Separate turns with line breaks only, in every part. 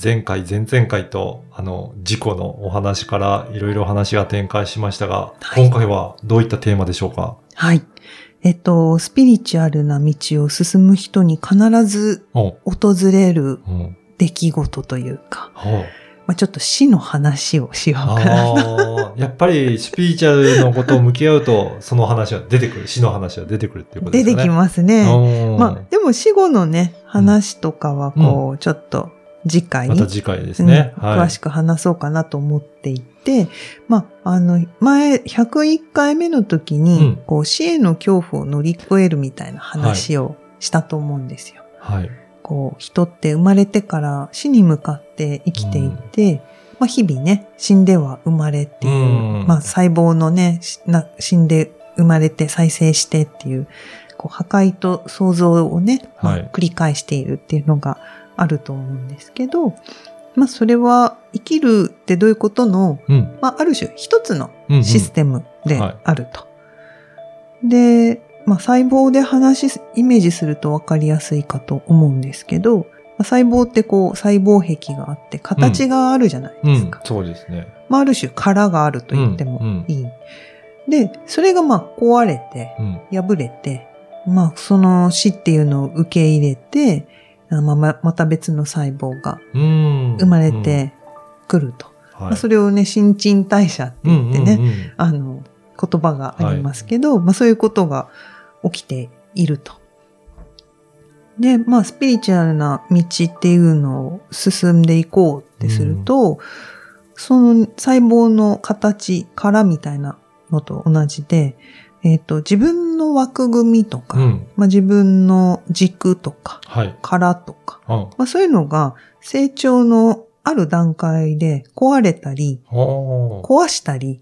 前回、前々回と、あの、事故のお話からいろいろ話が展開しましたが、
はい
今回はどういったテーマでしょうか？
はい。えっと、スピリチュアルな道を進む人に必ず
お
訪れる
うん。
出来事というか、
ほう
まあ、ちょっと死の話をしようかな
やっぱりスピリチュアルのことを向き合うと、その話は出てくる、死の話は出てくるっていうことですね。
出てきますね。
ね
まあ、でも死後のね、話とかはこう、ちょっと次回
また次回ですね。
うん
はい。
詳しく話そうかなと思っていて、まあ、あの、前、101回目の時に、
うん
こう、死への恐怖を乗り越えるみたいな話をしたと思うんですよ。
はい。
こう、人って生まれてから死に向かって生きていって、まあ、日々ね、死んでは生まれっていう、
うん
まあ、細胞のね、死んで生まれて再生してっていう、こう、破壊と創造をね、まあ
はい
繰り返しているっていうのがあると思うんですけど、まあ、それは生きるってどういうことの、
うん。
まあ、ある種一つの
うんうん
システムで
はい
あると。で、まあ、細胞で話し、イメージすると分かりやすいかと思うんですけど、まあ細胞ってこう細胞壁があって形があるじゃない
うん
ですか。。
そうですね。
まあ、ある種殻があると言ってもいい。で、それがまあ壊れて、
うん。
破れて、まあその死っていうのを受け入れて、あまあままた別の細胞が
うん。
生まれてくると。
うん、
まあ、それをね、新陳代謝って言ってね、
うんうんうん
あの、言葉がありますけど、まあそういうことが起きていると。で、まあスピリチュアルな道っていうのを進んでいこうってすると、その細胞の形、殻みたいなのと同じで、えっ、と、自分の枠組みとか、
うん。
まあ自分の軸とか、
はい。
殻とか、
うん。
まあそういうのが成長のある段階で壊れたり、壊したり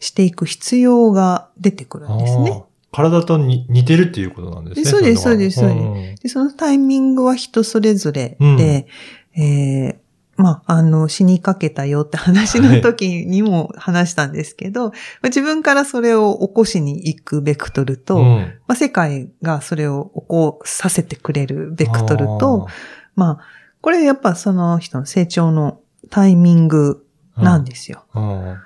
していく必要が出てくるんですね。
体とに似てるっていうことなんですね。
そうですそうですそうですでそのタイミングは人それぞれで、えーまあ、あの、死にかけたよって話の時にも話したんですけど、まあ自分からそれを起こしに行くベクトルと、
うん。
まあ、世界がそれを起こさせてくれるベクトルと、、まあ、これやっぱその人の成長のタイミングなんですよ。
あ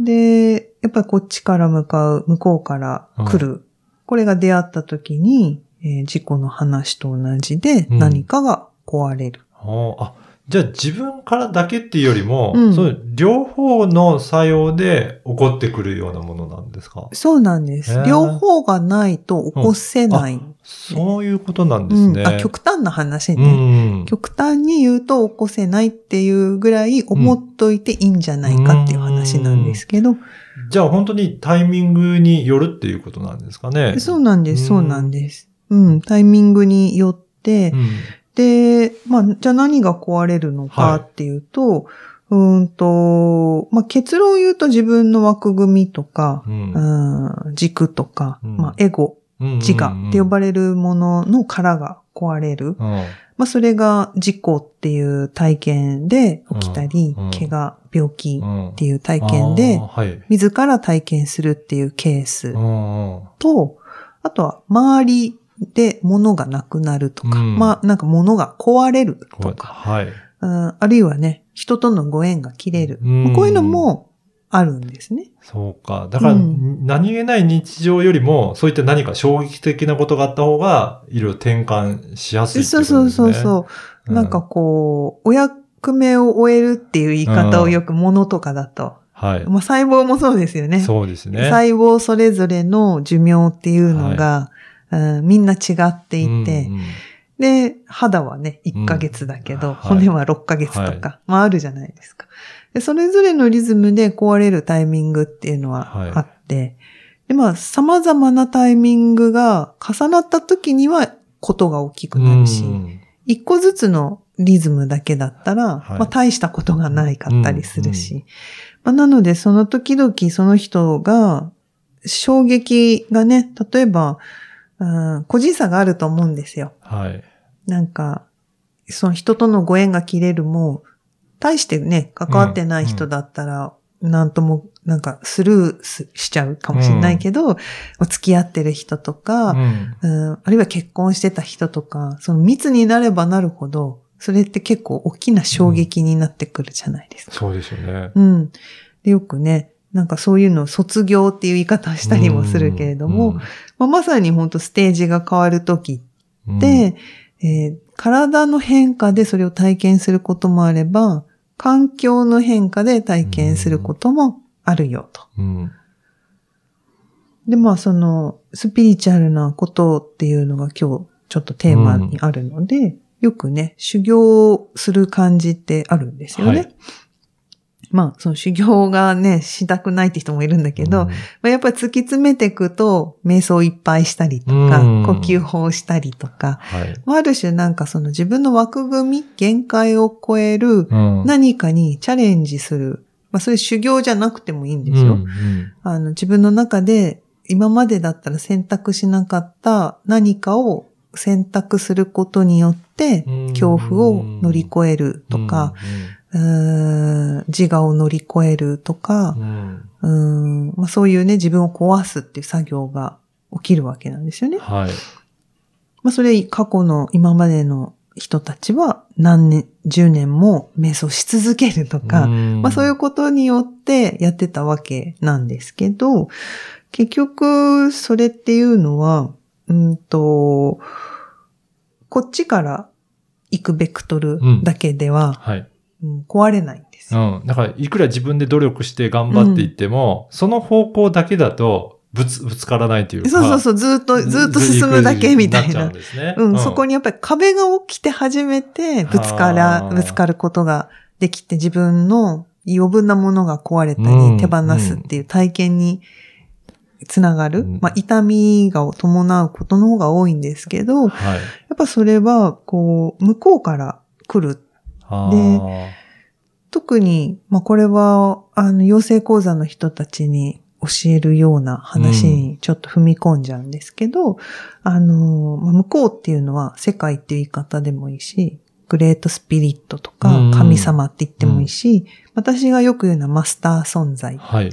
ー
で、やっぱりこっちから向かう、向こうから来る。これが出会った時に、えー事故の話と同じで
うん。
何かが壊れる。
あ、じゃあ自分からだけっていうよりも、
うん
そういう両方の作用で起こってくるようなものなんですか？
そうなんです両方がないと起こせない。
そういうことなんですね。
うんあ極端な話
う
ね、
ん。
極端に言うと起こせないっていうぐらい思っといていいんじゃないかっていう話なんですけど、
じゃあ本当にタイミングによるっていうことなんですかね。
そうなんです、
うん
そうなんです。うん、タイミングによって、
うん。
で、まあ、じゃあ何が壊れるのかっていうと、うーんと、まあ、結論を言うと自分の枠組みとか、
うん。
うん軸とか、
うん。
まあ、エゴ、
うん
自我って呼ばれるものの殻が壊れる。
うん。
まあ、それが事故っていう体験で起きたり、
うん。うん。
怪我、病気
うん。
っていう体験で。自ら体験するっていうケースと、あとは周りで物がなくなるとか、
うん
まあなんか物が壊れるとか、
はい。
うんあるいはね、人とのご縁が切れる。
うん
まあこういうのもあるんですね。
そうか。だから、
うん
何気ない日常よりも、そういった何か衝撃的なことがあった方が、いろいろ転換しやすいって
そう
ことですね。
そうそうそう。
うん
なんかこう、お役目を終えるっていう言い方をよく物とかだと。
はい。
まあ細胞もそうですよね。
そうですね。
細胞それぞれの寿命っていうのが、うんみんな違っていて、
うんうん
で、肌はね、1ヶ月だけど、
うん。はい。
骨は6ヶ月とか、まああるじゃないですか。で、それぞれのリズムで壊れるタイミングっていうのは
はい。
あって、で、まあ、様々なタイミングが重なった時には、ことが大きくなるし、
うん。
一個ずつのリズムだけだったら、
はい。
まあ大したことがないかったりするし、
うんうん
ままあなので、その時々その人が、衝撃がね、例えば、うん、個人差があると思うんですよ。
はい。
なんか、その人とのご縁が切れるも、大してね、関わってない人だったら、なんとも、なんかスルーすしちゃうかもしれないけど、お付き合ってる人とか、
うん。
うん、あるいは結婚してた人とか、その密になればなるほど、それって結構大きな衝撃になってくるじゃないですか。
そうですよね。
うん。で、よくね、なんかそういうのを卒業っていう言い方をしたりもするけれども、まあ、まさに本当ステージが変わるとき
うん、
で、えー体の変化でそれを体験することもあれば、環境の変化で体験することもあるよと。
うん。
で、まあその、スピリチュアルなことっていうのが今日ちょっとテーマにあるので、よくね、修行する感じってあるんですよね。
はい
まあ、その修行がね、したくないって人もいるんだけど、
うん
まあ、やっぱり突き詰めていくと、瞑想いっぱいしたりとか、
うん
呼吸法したりとか、
はい。
まあある種なんかその自分の枠組み、限界を超える
うん。
何かにチャレンジする。まあそれ修行じゃなくてもいいんですよ。
うんうん
あの自分の中で今までだったら選択しなかった何かを選択することによって
うん
恐怖を乗り越えるとか、うーん自我を乗り越えるとか
う、ん
まあ、そういうね、自分を壊すっていう作業が起きるわけなんですよね。
はい。
まあ、それ過去の今までの人たちは何年、十年も瞑想し続けるとか、
ん
まあそういうことによってやってたわけなんですけど、結局それっていうのは、うんと、こっちから行くベクトルだけでは、
はい。
うん壊れないんです
う
よ。
ん。だから、いくら自分で努力して頑張っていっても、その方向だけだと、ぶつ、ぶつからないというか。
そうそうそう、ずっと、ずっと進むだけみたいな
なうね。
うん、そこにやっぱり壁が起きて初めてぶつから、ぶつかることができて自分の余分なものが壊れた
うん
り手放すっていう体験につながる。
うん
まあ痛みが伴うことの方が多いんですけど、や
はい。
っぱそれはこう向こうから来る。
あー
特に、まあこれはあの養成講座の人たちに教えるような話にちょっと踏み込んじゃうんですけど、あの、まあ向こうっていうのは世界っていう言い方でもいいし、グレートスピリットとか
うん
神様って言ってもいいし、私がよく言うのはマスター存在。
はい。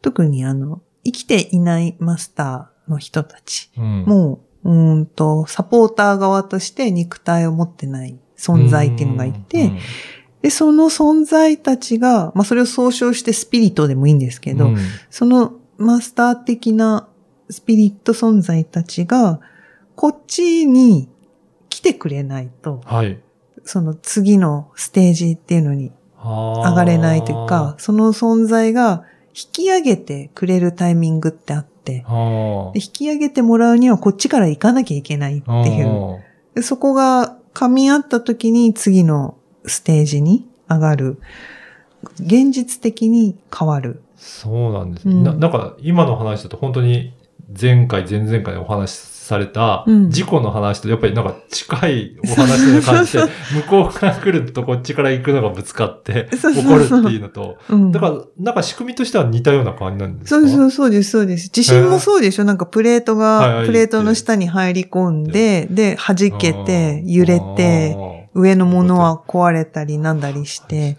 特にあの、生きていないマスターの人たち。
うん
もう、うーんと、サポーター側として肉体を持ってない存在っていうのがいて、
うん
で、その存在たちが、まあそれを総称してスピリットでもいいんですけど、
うん。
そのマスター的なスピリット存在たちが、こっちに来てくれないと、
はい。
その次のステージっていうのに
上
上がれないというか、、その存在が引き上げてくれるタイミングってあって、引き上げてもらうにはこっちから行かなきゃいけないっていう。でそこが噛み合った時に次のステージに上がる。現実的に変わる。
そうなんですね。
うん
ななんか、今の話だと本当に前回、前々回お話しされた
うん。
事故の話とやっぱりなんか近いお話の感じで、向こうから来るとこっちから行くのがぶつかって起こるっていうのと、
うん。
だから、なんか仕組みとしては似たような感じなんですか？
そうそうそうです、そうです。地震もそうでしょなんかプレートが、プレートの下に入り込んで、で、弾けて、揺れて、、上のものは壊れたりなんだりして。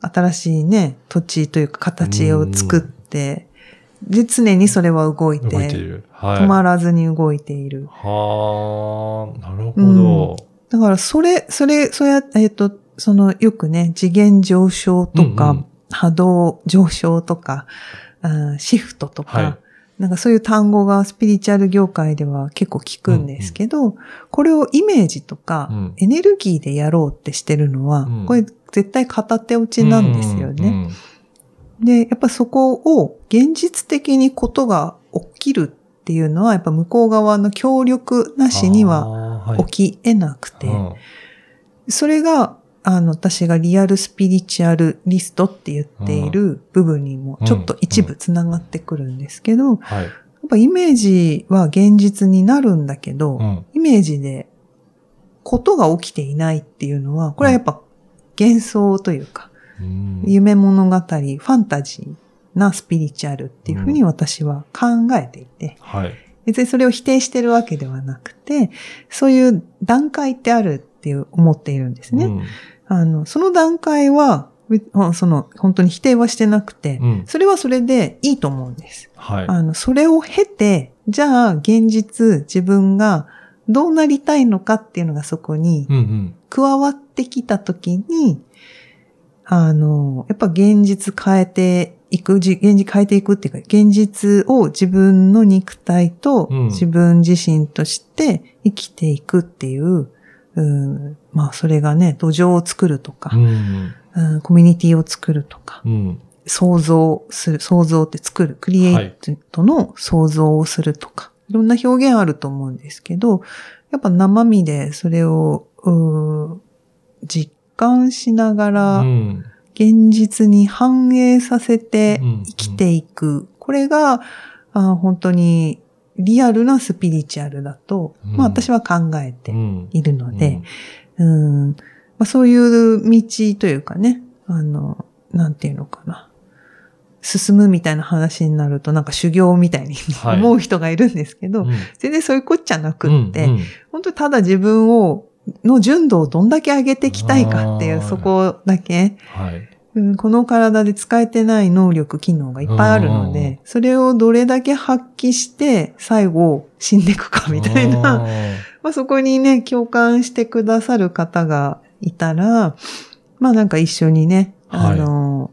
新しいね、土地というか形を作って、で、常にそれは動いて、
動いている。はい。
止まらずに動いている。
はあ、なるほど。
だから、それ、それ、そうや、えっ、と、その、よくね、次元上昇とか、
うんうん
波動上昇とか、あーシフトとか、
はい
なんかそういう単語がスピリチュアル業界では結構聞くんですけど、これをイメージとか、
うん
エネルギーでやろうってしてるのは、
うん
これ絶対片手落ちなんですよね。で、やっぱそこを現実的にことが起きるっていうのは、やっぱ向こう側の協力なしには
は
起き得なくて、
うん。
それが、あの、私がリアルスピリチュアルリストって言っている部分にもちょっと一部つながってくるんですけど、や
はい。
っぱイメージは現実になるんだけど、
うん。
イメージでことが起きていないっていうのは、これはやっぱ幻想というか、
うん
夢物語、ファンタジーなスピリチュアルっていうふうに私は考えていて、
はい。
別にそれを否定してるわけではなくて、そういう段階ってあるっていう思っているんですね。
うん
あの、その段階は、その、本当に否定はしてなくて、
うん
それはそれでいいと思うんです。
はい。
あの、それを経て、じゃあ現実自分がどうなりたいのかっていうのがそこに
うんうん。
加わってきたときに、あの、やっぱ現実変えていく、じ現実変えていくっていうか、現実を自分の肉体と
うん
自分自身として生きていくっていう、うんまあそれがね、土壌を作るとか
う、ん
うんコミュニティを作るとか、
うん。
想像する、想像って作る、クリエイトの想像をするとか、い、ろんな表現あると思うんですけど、やっぱ生身でそれを、実感しなが
う
ら、
ん。
現実に反映させて
うん
生きていく。これが、あ本当にリアルなスピリチュアルだと、
うん
まあ私は考えて
うん。
いるので、うんまあ、そういう道というかね、あの、なんていうのかな。進むみたいな話になるとなんか修行みたいに
はい
思う人がいるんですけど、
うん
全然そういうこっちゃなくって、
うんうん
本当にただ自分を、の純度をどんだけ上げていきたいかっていう、そこだけ、
はい。
うんこの体で使えてない能力、機能がいっぱいあるの
うん。
で、それをどれだけ発揮して、最後死んでいくかみたいな、
あ
まあそこにね、共感してくださる方がいたら、まあなんか一緒にね、あの、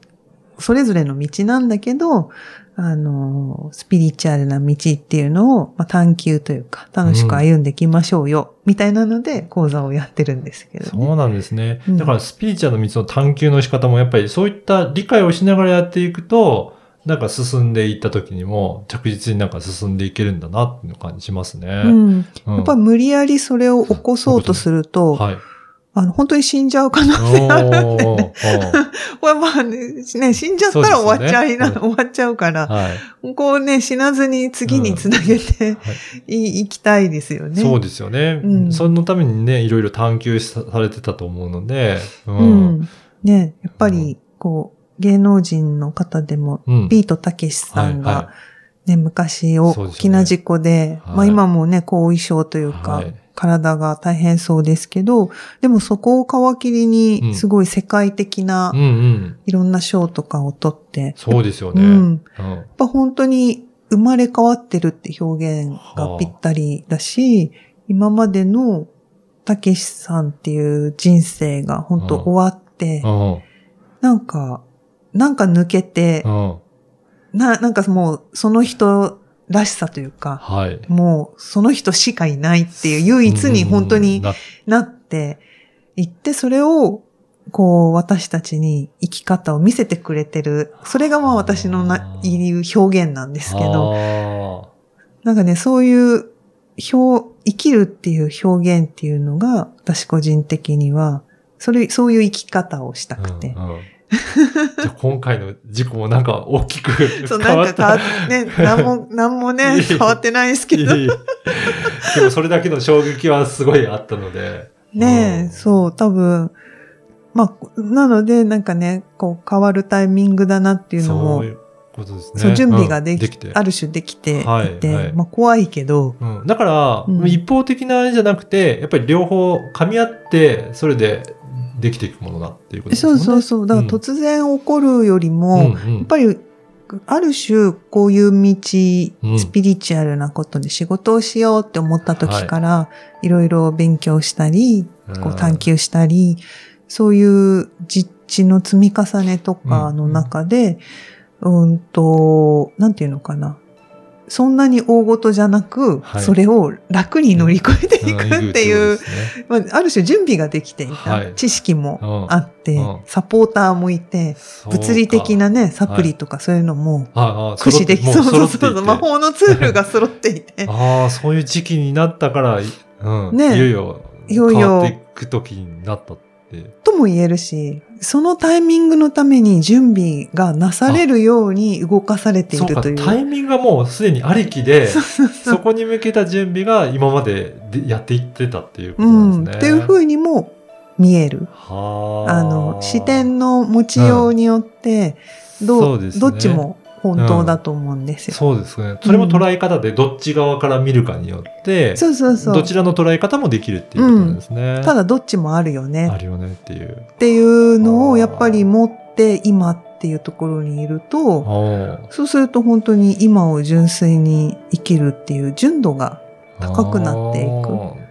それぞれの道なんだけど、あの、スピリチュアルな道っていうのを、まあ、探求というか、楽しく歩んでいきましょうよ、みたいなので講座をやってるんですけ
ー
どね。
そうなんですね。
うん
だからスピリチュアルの道の探求の仕方もやっぱりそういった理解をしながらやっていくと、なんか進んでいった時にも着実になんか進んでいけるんだなっていう感じしますね。
うん。
うん
やっぱり無理やりそれを起こそうとすると、
はい。
あの、本当に死んじゃう可能
お
性あるんでね。
ー
これまあね、ね死んじゃったら終わっちゃいな、
ね
終わっちゃうから、
はい。
こうね、死なずに次につなげて、い行きたいですよね。
そうですよね。
うん
そのためにね、いろいろ探求さされてたと思うので、う
うん。ね、やっぱり、こう、芸能人の方でも、
うん
ビートたけしさん
はいは
が、ね、昔大きな事故で、
はい。
まあ今もね、後遺症というか、
はい。
体が大変そうですけど、でもそこを皮切り
うん。
に、すごい世界的な
うんうん。
いろんな賞とかを取って、
そうですよね。
うん。
うん。
やっぱ本当に生まれ変わってるって表現がぴったりだし、今までのたけしさんっていう人生が本当
うん。
終わって、
うん。
なんか、なんか抜けて
う、ん
な、なんかもうその人らしさというか、
はい。
もうその人しかいないっていう唯一に本当に
うんな
なっていって、それをこう私たちに生き方を見せてくれてる。それがまあ私のな言う表現なんですけど、
あ
なんかね、そういう表、生きるっていう表現っていうのが、私個人的には、それ、そういう生き方をした
ー
くて。
うんうん じゃあ今回の事故もなんか大きく
そう、
変わった。
なんかね、なんも、なんもね、変わってないですけど。
いえいえでもそれだけの衝撃はすごいあったので。
ねえ、そう、多分、まあ、なので、なんかね、こう、変わるタイミングだなっていうのも、
そういうことですね。
そう、準備ができ、
うんて。
ある種できていて、
はいはい
まあ、怖いけど、
うん、だから、
うん
一方的なあれじゃなくて、やっぱり両方噛み合って、それでできていくものだっていうことですね。
うそうそう、だから突然起こるよりも、
うんうん。
やっぱり、ある種、こういう道、
うん
スピリチュアルなことで仕事をしようって思った時から、い。ろいろ勉強したり、こう探求したり、そういう実地の積み重ねとかの中で、うん、と、なんていうのかな。そんなに大事じゃなく、
はい。
それを楽に乗り越えていく
うん
っていう、
ことですね
まあ、ある種準備ができていた、
はい。
知識もあって、
うん。
サポーターもいて、物理的なね、サプリとかそういうのも駆使でき、
も
そうそうそう、魔法のツールが揃っていて。
ああ、そういう時期になったから、うん、
ね。
いよいよ
いよいよ。
変わっていく時になったって。
とも言えるし、そのタイミングのために準備がなされるように動かされているという。
タイミングがもうすでにありきで、
そ
こに向けた準備が今まででやっていってたっていうこ
う
となんですね。
ん。っていうふうにも見える。
はあ。
あの、視点の持ちようによって、ど
そうね
どっちも本当だと思うんですよ。
そうですね。それも捉え方でどっち側から見るかによって、
そうそうそう。
どちらの捉え方もできるっていうことですね。
ただどっちもあるよね
あるよねっていう。
っていうのをやっぱり持って今っていうところにいると、
お
そうすると本当に今を純粋に生きるっていう純度が高くなっていく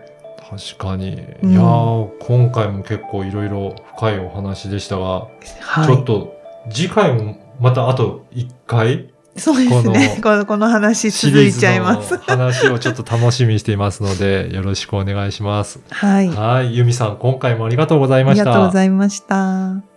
確かに。
うん
いやー今回も結構いろいろ深いお話でしたが、
はい。
ちょっと次回もまたあと1回？
そうですね。この この話続いちゃいます
話をちょっと楽しみにしていますので、よろしくお願いします。
はい。
はい。ユミさん、今回もありがとうござい
あ
ました。
りがとうございました。